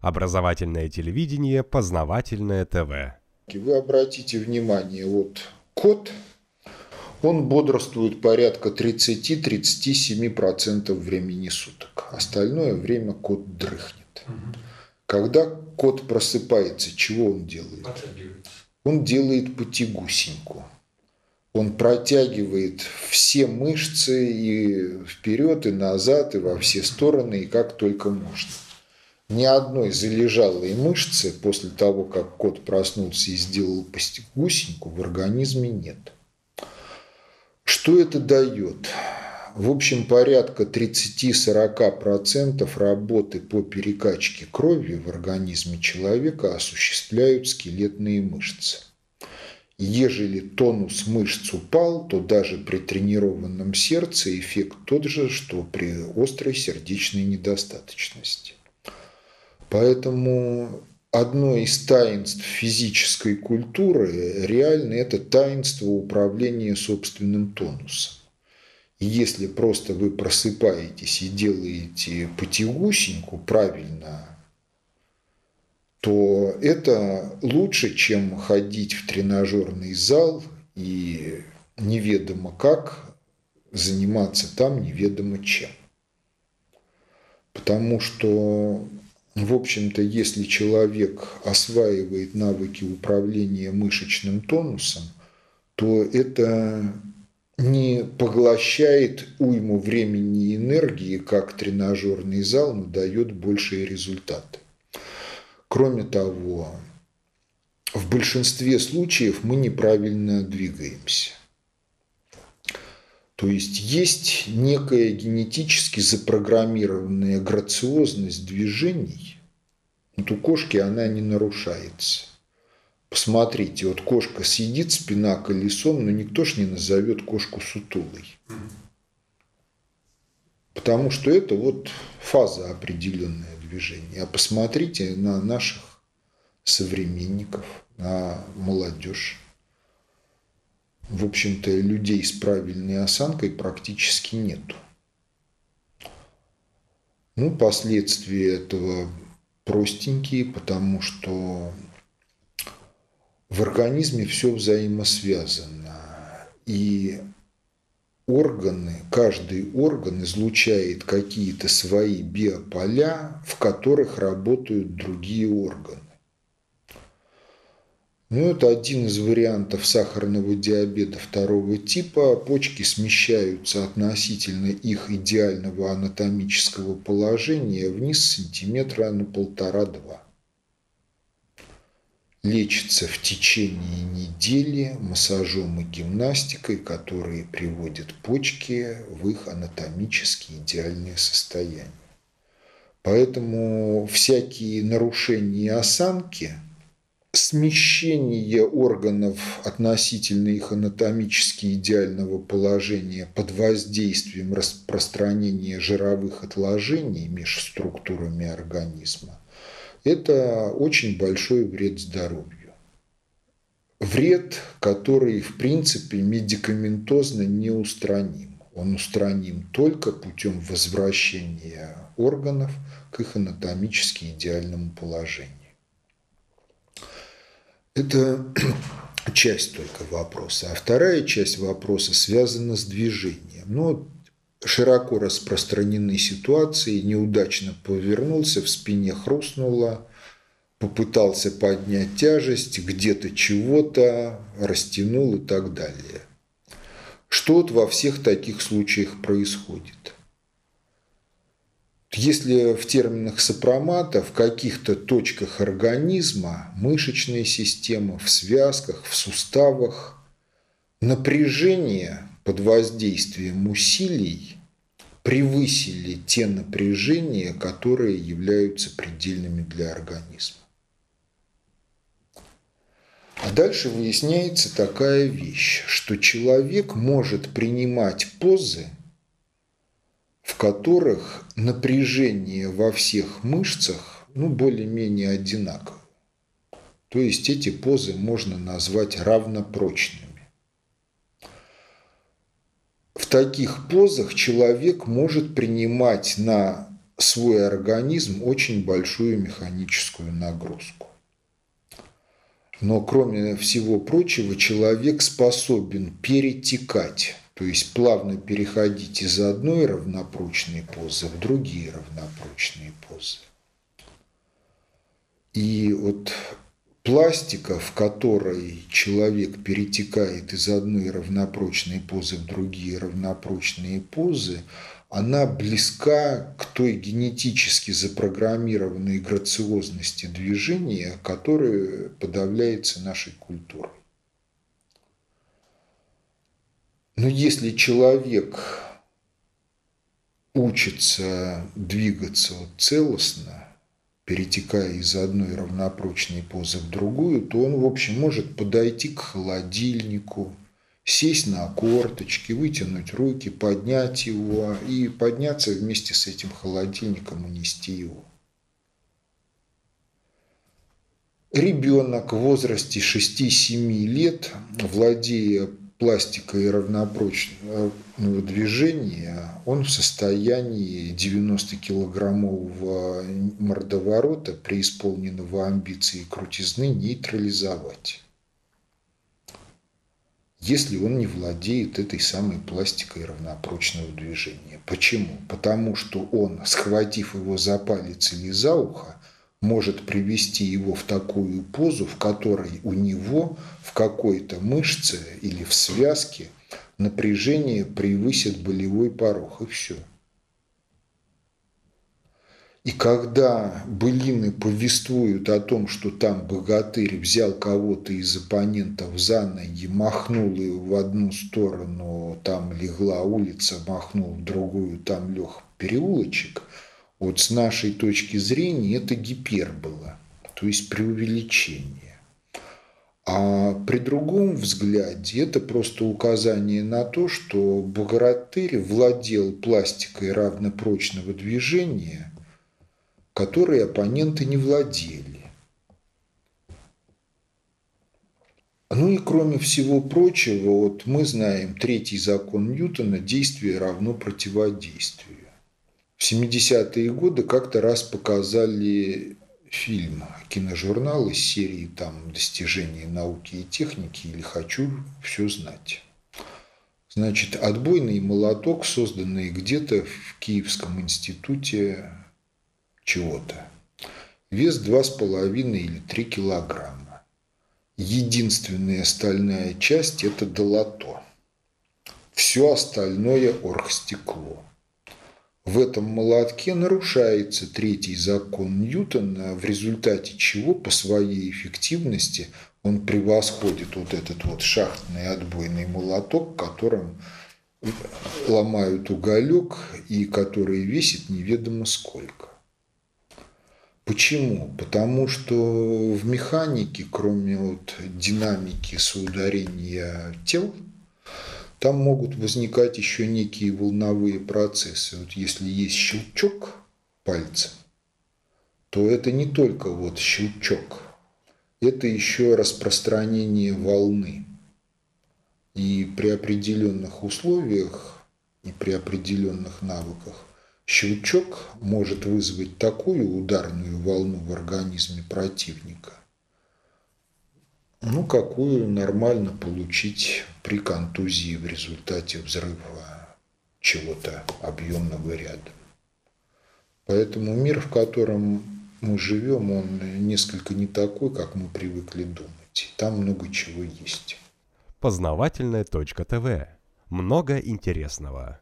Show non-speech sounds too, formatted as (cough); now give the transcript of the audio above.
Образовательное телевидение, познавательное ТВ. Вы обратите внимание, вот кот, он бодрствует порядка 30-37% времени суток. Остальное время кот дрыхнет. Когда кот просыпается, чего он делает? Он делает потягусеньку. Он протягивает все мышцы и вперед, и назад, и во все стороны, и как только можно ни одной залежалой мышцы после того, как кот проснулся и сделал гусеньку, в организме нет. Что это дает? В общем, порядка 30-40% работы по перекачке крови в организме человека осуществляют скелетные мышцы. Ежели тонус мышц упал, то даже при тренированном сердце эффект тот же, что при острой сердечной недостаточности. Поэтому одно из таинств физической культуры реально это таинство управления собственным тонусом. И если просто вы просыпаетесь и делаете потягусеньку правильно, то это лучше, чем ходить в тренажерный зал и неведомо как заниматься там неведомо чем. Потому что в общем-то, если человек осваивает навыки управления мышечным тонусом, то это не поглощает уйму времени и энергии, как тренажерный зал, но дает большие результаты. Кроме того, в большинстве случаев мы неправильно двигаемся. То есть есть некая генетически запрограммированная грациозность движений. Вот у кошки она не нарушается. Посмотрите, вот кошка сидит, спина колесом, но никто ж не назовет кошку сутулой. Потому что это вот фаза определенное движения. А посмотрите на наших современников, на молодежь в общем-то, людей с правильной осанкой практически нету. Ну, последствия этого простенькие, потому что в организме все взаимосвязано. И органы, каждый орган излучает какие-то свои биополя, в которых работают другие органы. Ну, это один из вариантов сахарного диабета второго типа. Почки смещаются относительно их идеального анатомического положения вниз сантиметра на полтора-два. Лечится в течение недели массажом и гимнастикой, которые приводят почки в их анатомически идеальное состояние. Поэтому всякие нарушения осанки – смещение органов относительно их анатомически идеального положения под воздействием распространения жировых отложений между структурами организма – это очень большой вред здоровью. Вред, который, в принципе, медикаментозно не устраним. Он устраним только путем возвращения органов к их анатомически идеальному положению. Это (clears throat) часть только вопроса. А вторая часть вопроса связана с движением. Ну, широко распространены ситуации, неудачно повернулся, в спине хрустнуло, попытался поднять тяжесть, где-то чего-то растянул и так далее. Что вот во всех таких случаях происходит? Если в терминах сопромата в каких-то точках организма, мышечной системы, в связках, в суставах, напряжение под воздействием усилий превысили те напряжения, которые являются предельными для организма. А дальше выясняется такая вещь, что человек может принимать позы – которых напряжение во всех мышцах ну, более-менее одинаково. То есть эти позы можно назвать равнопрочными. В таких позах человек может принимать на свой организм очень большую механическую нагрузку. Но кроме всего прочего, человек способен перетекать, то есть плавно переходить из одной равнопрочной позы в другие равнопрочные позы. И вот пластика, в которой человек перетекает из одной равнопрочной позы в другие равнопрочные позы, она близка к той генетически запрограммированной грациозности движения, которая подавляется нашей культурой. Но если человек учится двигаться целостно, перетекая из одной равнопрочной позы в другую, то он, в общем, может подойти к холодильнику, сесть на корточки, вытянуть руки, поднять его и подняться вместе с этим холодильником и нести его. Ребенок в возрасте 6-7 лет, владея пластикой равнопрочного движения, он в состоянии 90-килограммового мордоворота, преисполненного амбиции и крутизны, нейтрализовать если он не владеет этой самой пластикой равнопрочного движения. Почему? Потому что он, схватив его за палец или за ухо, может привести его в такую позу, в которой у него в какой-то мышце или в связке напряжение превысит болевой порог, и все. И когда былины повествуют о том, что там богатырь взял кого-то из оппонентов за ноги, махнул его в одну сторону, там легла улица, махнул в другую, там лег переулочек, вот с нашей точки зрения это гипербола, то есть преувеличение. А при другом взгляде это просто указание на то, что богатырь владел пластикой равнопрочного движения – которой оппоненты не владели. Ну и кроме всего прочего, вот мы знаем третий закон Ньютона – действие равно противодействию. В 70-е годы как-то раз показали фильм, киножурнал из серии там «Достижения науки и техники» или «Хочу все знать». Значит, отбойный молоток, созданный где-то в Киевском институте чего-то. Вес 2,5 или 3 килограмма. Единственная стальная часть – это долото. Все остальное – оргстекло. В этом молотке нарушается третий закон Ньютона, в результате чего по своей эффективности он превосходит вот этот вот шахтный отбойный молоток, которым ломают уголек и который весит неведомо сколько. Почему? Потому что в механике, кроме вот динамики соударения тел, там могут возникать еще некие волновые процессы. Вот если есть щелчок пальца, то это не только вот щелчок, это еще распространение волны. И при определенных условиях и при определенных навыках Щелчок может вызвать такую ударную волну в организме противника, ну, какую нормально получить при контузии в результате взрыва чего-то объемного рядом. Поэтому мир, в котором мы живем, он несколько не такой, как мы привыкли думать. Там много чего есть. Познавательная точка ТВ. Много интересного.